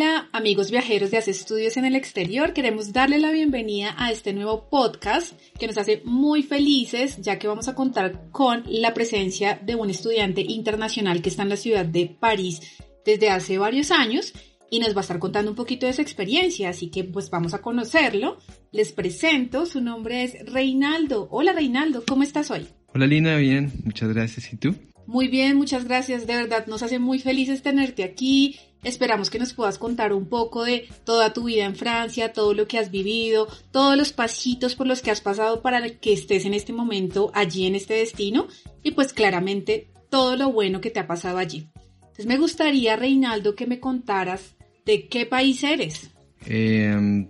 Hola amigos viajeros de Hace Estudios en el Exterior, queremos darle la bienvenida a este nuevo podcast que nos hace muy felices ya que vamos a contar con la presencia de un estudiante internacional que está en la ciudad de París desde hace varios años y nos va a estar contando un poquito de su experiencia, así que pues vamos a conocerlo. Les presento, su nombre es Reinaldo. Hola Reinaldo, ¿cómo estás hoy? Hola Lina, bien, muchas gracias. ¿Y tú? Muy bien, muchas gracias. De verdad, nos hace muy felices tenerte aquí. Esperamos que nos puedas contar un poco de toda tu vida en Francia, todo lo que has vivido, todos los pasitos por los que has pasado para que estés en este momento allí en este destino y pues claramente todo lo bueno que te ha pasado allí. Entonces me gustaría, Reinaldo, que me contaras de qué país eres. Eh,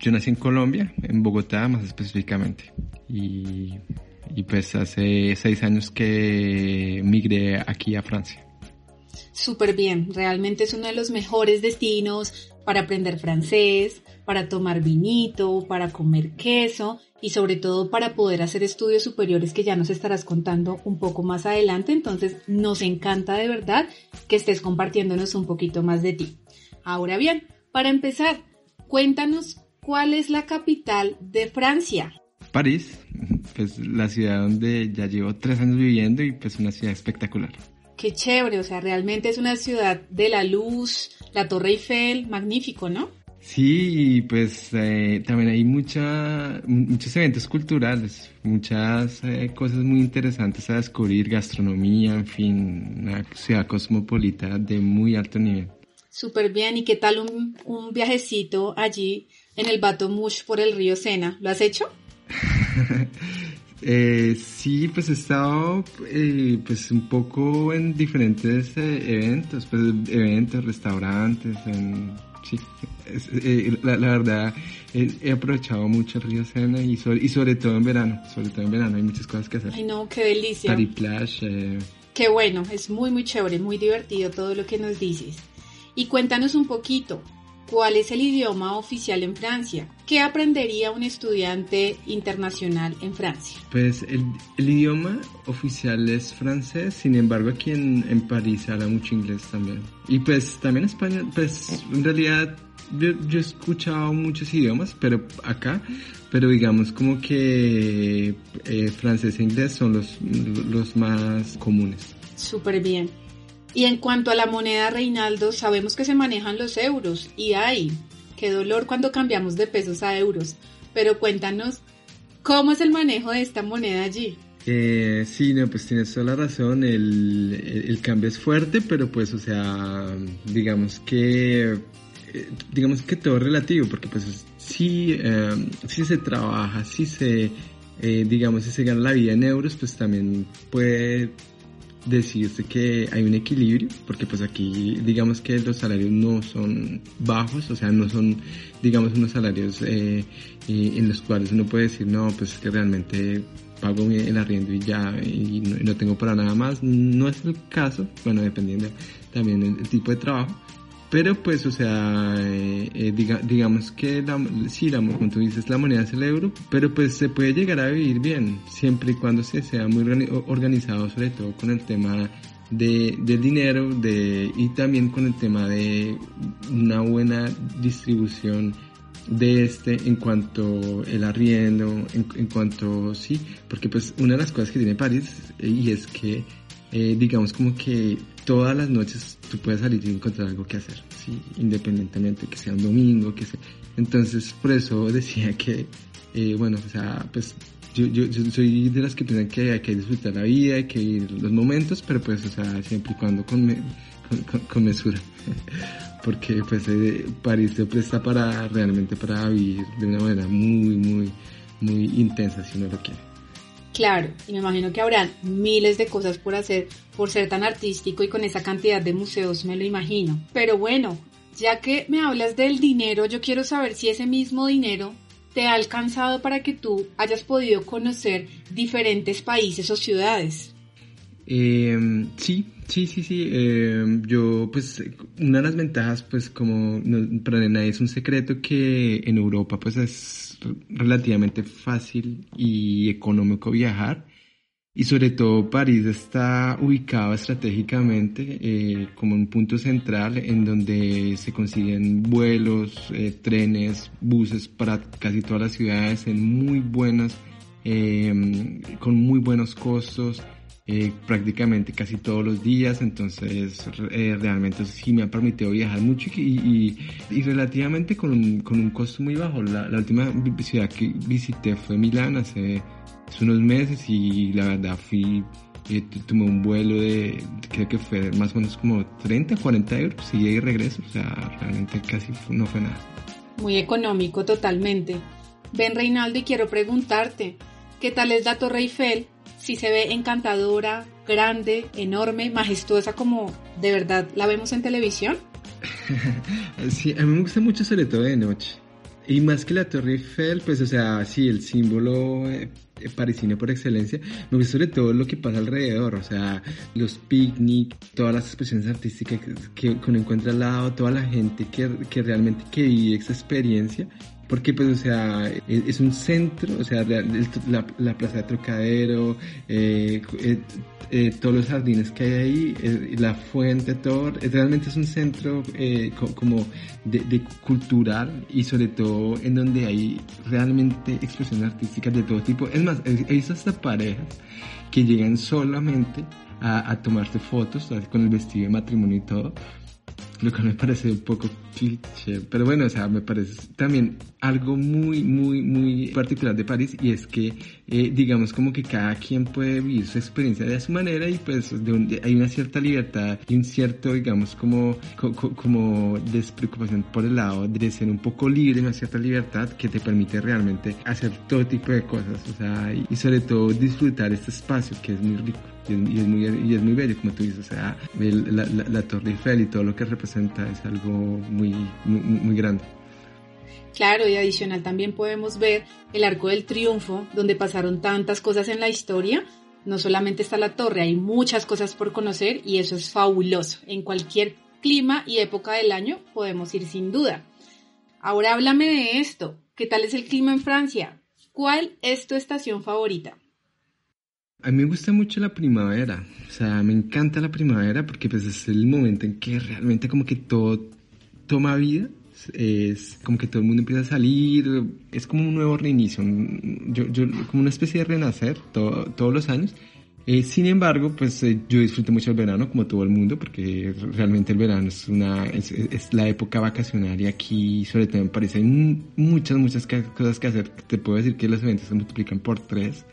yo nací en Colombia, en Bogotá más específicamente. Y, y pues hace seis años que migré aquí a Francia. Súper bien, realmente es uno de los mejores destinos para aprender francés, para tomar vinito, para comer queso y sobre todo para poder hacer estudios superiores que ya nos estarás contando un poco más adelante. Entonces nos encanta de verdad que estés compartiéndonos un poquito más de ti. Ahora bien, para empezar, cuéntanos cuál es la capital de Francia. París, pues la ciudad donde ya llevo tres años viviendo y pues una ciudad espectacular. Qué chévere, o sea, realmente es una ciudad de la luz, la Torre Eiffel, magnífico, ¿no? Sí, y pues eh, también hay mucha, muchos eventos culturales, muchas eh, cosas muy interesantes a descubrir, gastronomía, en fin, una ciudad cosmopolita de muy alto nivel. Súper bien, ¿y qué tal un, un viajecito allí en el Bato Mush por el río Sena? ¿Lo has hecho? Eh, sí, pues he estado eh, pues un poco en diferentes eh, eventos, pues eventos, restaurantes, en, sí, es- eh, la, la verdad he, aprovechado mucho el río Sena y sobre, y sobre todo en verano, sobre todo en verano hay muchas cosas que hacer. Ay, no, qué delicia. Plage, eh, Qué bueno, es muy, muy chévere, muy divertido todo lo que nos dices. Y cuéntanos un poquito, ¿cuál es el idioma oficial en Francia? ¿Qué aprendería un estudiante internacional en Francia? pues el, el idioma oficial es francés, sin embargo aquí en, en París se habla mucho inglés también. Y pues también español, pues en realidad yo, yo he escuchado muchos idiomas, pero acá, pero digamos como que eh, francés e inglés son los, los más comunes. Súper bien. Y en cuanto a la moneda Reinaldo, sabemos que se manejan los euros y ay, qué dolor cuando cambiamos de pesos a euros. Pero cuéntanos, ¿cómo es el manejo de esta moneda allí? Eh, sí, no, pues tienes toda la razón, el, cambio es fuerte, pero pues, o sea, digamos que, eh, digamos que todo es relativo, porque pues es- sí, eh, sí se trabaja, sí se, eh, digamos, si se gana la vida en euros, pues también puede decirse que hay un equilibrio, porque pues aquí digamos que los salarios no son bajos, o sea, no son, digamos, unos salarios eh, eh, en los cuales uno puede decir, no, pues es que realmente pago el arriendo y ya, y no, y no tengo para nada más. No es el caso, bueno, dependiendo también el, el tipo de trabajo. Pero pues, o sea, eh, eh, diga- digamos que la, sí, la, como tú dices, la moneda es el euro, pero pues se puede llegar a vivir bien, siempre y cuando se sea muy organizado, sobre todo con el tema de, del dinero de, y también con el tema de una buena distribución de este en cuanto el arriendo, en, en cuanto, sí, porque pues una de las cosas que tiene París eh, y es que digamos como que todas las noches tú puedes salir y encontrar algo que hacer, ¿sí? independientemente que sea un domingo, que sea. Entonces, por eso decía que, eh, bueno, o sea, pues yo, yo, yo soy de las que piensan que hay que disfrutar la vida, hay que vivir los momentos, pero pues, o sea, siempre y cuando con, me- con, con- con mesura. Porque pues eh, París se presta para, realmente para vivir de una manera muy, muy, muy intensa si uno lo quiere. Claro, y me imagino que habrán miles de cosas por hacer por ser tan artístico y con esa cantidad de museos, me lo imagino. Pero bueno, ya que me hablas del dinero, yo quiero saber si ese mismo dinero te ha alcanzado para que tú hayas podido conocer diferentes países o ciudades? Eh, sí, sí, sí, sí. Eh, yo, pues, una de las ventajas, pues, como para nadie es un secreto que en Europa, pues, es relativamente fácil y económico viajar. Y sobre todo París está ubicado estratégicamente eh, como un punto central en donde se consiguen vuelos, eh, trenes, buses para casi todas las ciudades en muy buenas, con muy buenos costos. Eh, prácticamente casi todos los días, entonces eh, realmente sí me ha permitido viajar mucho y, relativamente con un, con un, costo muy bajo. La, última ciudad que visité fue Milán hace, unos meses y la verdad fui, eh, tomé un vuelo de, creo que fue más o menos como 30, 40 euros y y regreso, o sea, realmente casi no fue nada. Muy económico totalmente. Ven Reinaldo y quiero preguntarte, ¿qué tal es la Torre Eiffel si se ve encantadora, grande, enorme, majestuosa como de verdad la vemos en televisión? sí, a mí me gusta mucho sobre todo de noche. Y más que la Torre Eiffel, pues o sea, sí, el símbolo eh, parisino por excelencia, me sobre todo lo que pasa alrededor, o sea, los picnic, todas las expresiones artísticas que, que uno encuentra al lado, toda la gente que, que realmente que vive esa experiencia porque pues o sea es, un centro o sea la, la plaza de Trocadero eh, eh, eh, todos los jardines que hay ahí eh, la fuente todo realmente es un centro eh, co como de, de, cultural y sobre todo en donde hay realmente expresiones artísticas de todo tipo. Es más he visto hasta parejas que llegan solamente a tomarse fotos con el vestido de matrimonio y todo lo que me parece un poco cliché, pero bueno, o sea, me parece también algo muy, muy, muy particular de París y es que, eh, digamos, como que cada quien puede vivir su experiencia de su manera y pues de un, hay una cierta libertad y un cierto, digamos, como, co, como despreocupación por el lado de ser un poco libre, una cierta libertad que te permite realmente hacer todo tipo de cosas, o sea, y, y sobre todo disfrutar este espacio que es muy rico y es, y es, muy, y es muy bello, como tú dices, o sea, el, la, la, la, Torre Eiffel y todo lo que representa es algo muy, muy, muy grande. Claro, y adicional también podemos ver el Arco del Triunfo, donde pasaron tantas cosas en la historia. No solamente está la torre, hay muchas cosas por conocer y eso es fabuloso. En cualquier clima y época del año podemos ir sin duda. Ahora háblame de esto. ¿Qué tal es el clima en Francia? ¿Cuál es tu estación favorita? A mí me gusta mucho la primavera, o sea, me encanta la primavera porque pues es el momento en que realmente como que todo toma vida, es como que todo el mundo empieza a salir, es como un nuevo reinicio, yo, yo, como una especie de renacer todo, todos los años. Eh, sin embargo, pues eh, yo disfruto mucho el verano como todo el mundo porque realmente el verano es una es, es la época vacacionaria aquí, sobre todo en París hay muchas muchas cosas que hacer. Te puedo decir que los eventos se multiplican por tres.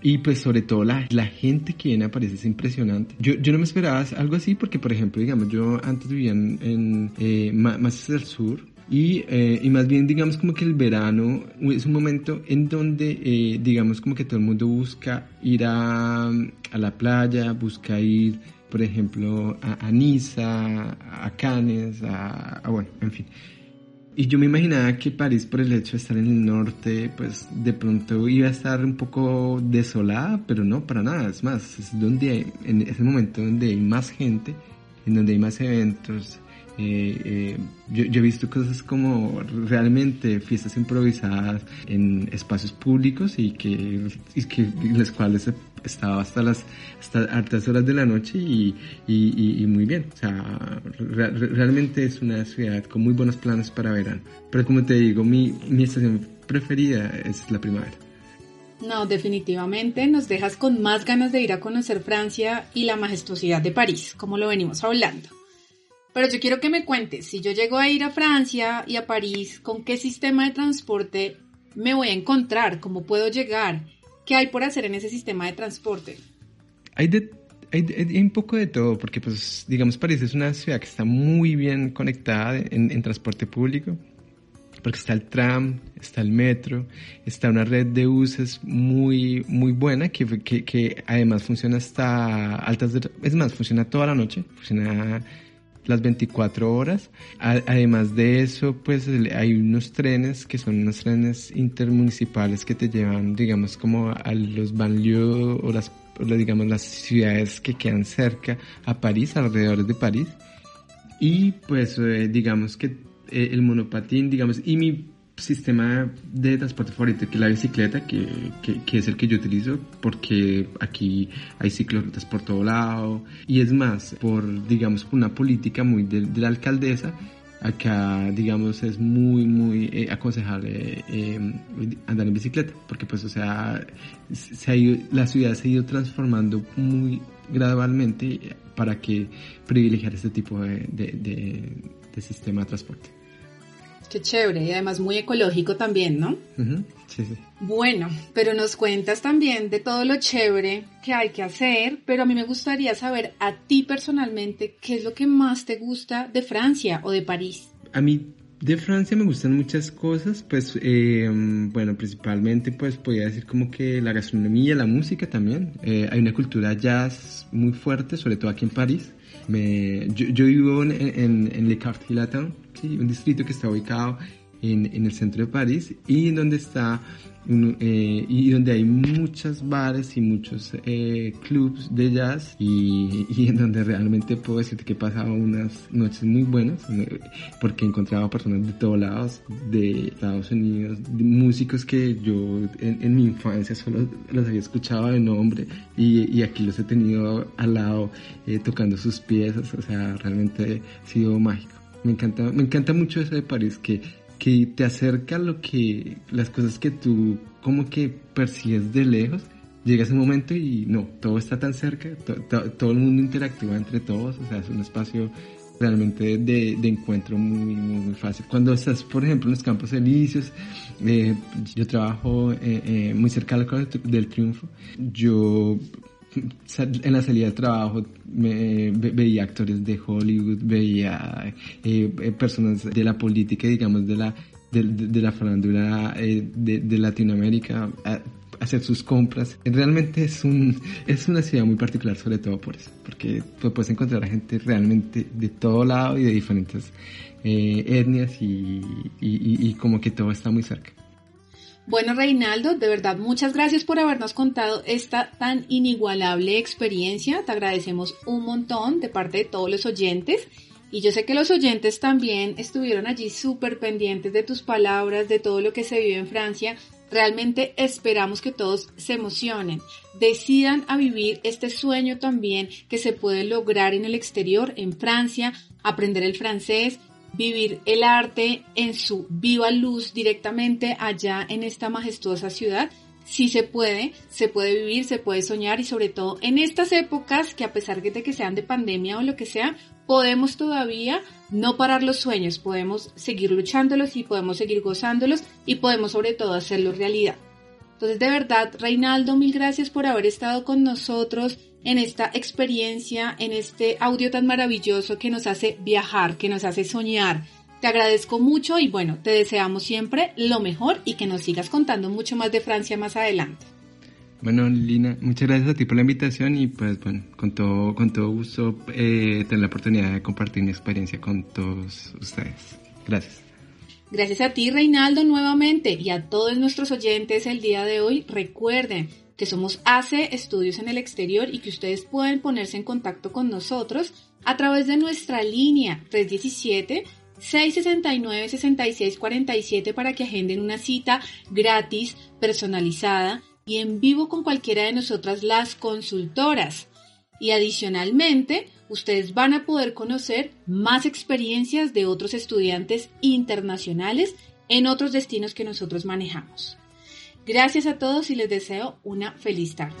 Y pues sobre todo la, la gente que viene a París es impresionante. Yo, yo no me esperaba algo así porque, por ejemplo, digamos, yo antes vivía en, en eh, más hacia el sur y, eh, y, más bien digamos como que el verano es un momento en donde eh, digamos como que todo el mundo busca ir a, a la playa, busca ir, por ejemplo, a, a Niza, a Cannes, a, a bueno, en fin. Y yo me imaginaba que París, por el hecho de estar en el norte, pues de pronto iba a estar un poco desolada, pero no, para nada. Es más, es donde hay, en ese momento donde hay más gente, en donde hay más eventos. Eh, eh, yo, yo, he visto cosas como realmente fiestas improvisadas en espacios públicos y que, y que las cuales estaba hasta las hasta altas horas de la noche y, y, muy bien. O sea, re, realmente es una ciudad con muy buenos planes para verano. Pero como te digo, mi, mi estación preferida es la primavera. No, definitivamente nos dejas con más ganas de ir a conocer Francia y la majestuosidad de París, como lo venimos hablando. Pero yo quiero que me cuentes, si yo llego a ir a Francia y a París, ¿con qué sistema de transporte me voy a encontrar? ¿Cómo puedo llegar? ¿Qué hay por hacer en ese sistema de transporte? Hay, de, hay, hay, un poco de todo, porque pues digamos París es una ciudad que está muy bien conectada en, en transporte público, porque está el tram, está el metro, está una red de buses muy, muy buena que, que, que además funciona hasta altas, de, es más, funciona toda la noche, funciona las 24 horas. además de eso, pues hay unos trenes que son unos trenes intermunicipales que te llevan, digamos, como a los banlieues o las, digamos, las ciudades que quedan cerca a París, alrededor de París. Y pues eh, digamos que eh, el monopatín, digamos, y mi sistema de transporte favorito que la bicicleta, que, que, es el que yo utilizo, porque aquí hay ciclorutas por todo lado. Y es más, por, digamos, una política muy de, la alcaldesa, acá, digamos, es muy, muy eh, aconsejable eh, andar en bicicleta, porque pues, o sea, se ha la ciudad se ha ido transformando muy gradualmente para que privilegiar este tipo de, de sistema de transporte. Qué chévere y además muy ecológico también, ¿no? Sí, sí. Bueno, pero nos cuentas también de todo lo chévere que hay que hacer, pero a mí me gustaría saber a ti personalmente qué es lo que más te gusta de Francia o de París. A mí de Francia me gustan muchas cosas, pues eh, bueno, principalmente pues podría decir como que la gastronomía, la música también. Eh, hay una cultura jazz muy fuerte, sobre todo aquí en París. Me, yo, vivo en, en, en Le Quartier Latin, un distrito que está ubicado en, en, el centro de París y donde está eh, y donde hay muchos bares y muchos eh, clubs de jazz y, en donde realmente puedo decirte que he pasado unas noches muy buenas porque he encontrado personas de todos lados de Estados Unidos músicos que yo en, mi infancia solo los había escuchado de nombre y, aquí los he tenido al lado eh, tocando sus piezas o sea realmente ha sido mágico me encanta, me encanta mucho eso de París, que, que te acerca a lo que, las cosas que tú como que persigues de lejos. Llegas un momento y no, todo está tan cerca, todo el mundo interactúa entre todos, o sea, es un espacio realmente de, de encuentro muy, muy, muy, fácil. Cuando estás, por ejemplo, en los campos elíseos, eh, yo trabajo eh, eh, muy cerca del, del Triunfo, yo en la salida de trabajo me, veía actores de Hollywood, veía eh, eh, personas de la política, digamos, de la, de, la farándula eh, de, Latinoamérica hacer sus compras. Realmente es, un, es una ciudad muy particular, sobre todo por eso, porque puedes encontrar a gente realmente de todo lado y de diferentes etnias y como que todo está muy cerca. Bueno, Reinaldo, de verdad, muchas gracias por habernos contado esta tan inigualable experiencia. Te agradecemos un montón de parte de todos los oyentes. Y yo sé que los oyentes también estuvieron allí súper pendientes de tus palabras, de todo lo que se vive en Francia. Realmente esperamos que todos se emocionen, decidan a vivir este sueño también que se puede lograr en el exterior, en Francia, aprender el francés, vivir el arte en su viva luz directamente allá en esta majestuosa ciudad. Sí se puede, se puede vivir, se puede soñar y sobre todo en estas épocas que a pesar de que sean de pandemia o lo que sea, podemos todavía no parar los sueños, podemos seguir luchándolos y podemos seguir gozándolos y podemos sobre todo hacerlos realidad. Entonces de verdad, Reinaldo, mil gracias por haber estado con nosotros en esta experiencia, en este audio tan maravilloso que nos hace viajar, que nos hace soñar. Te agradezco mucho y bueno, te deseamos siempre lo mejor y que nos sigas contando mucho más de Francia más adelante. Bueno, Lina, muchas gracias a ti por la invitación y pues bueno, con todo, con todo gusto eh, tener la oportunidad de compartir mi experiencia con todos ustedes. Gracias. Gracias a ti, Reinaldo, nuevamente y a todos nuestros oyentes el día de hoy. Recuerden, que somos ACE Estudios en el Exterior y que ustedes pueden ponerse en contacto con nosotros a través de nuestra línea 317 669-6647 para que agenden una cita gratis, personalizada y en vivo con cualquiera de nosotras las consultoras. Y adicionalmente, ustedes van a poder conocer más experiencias de otros estudiantes internacionales en otros destinos que nosotros manejamos. Gracias a todos y les deseo una feliz tarde.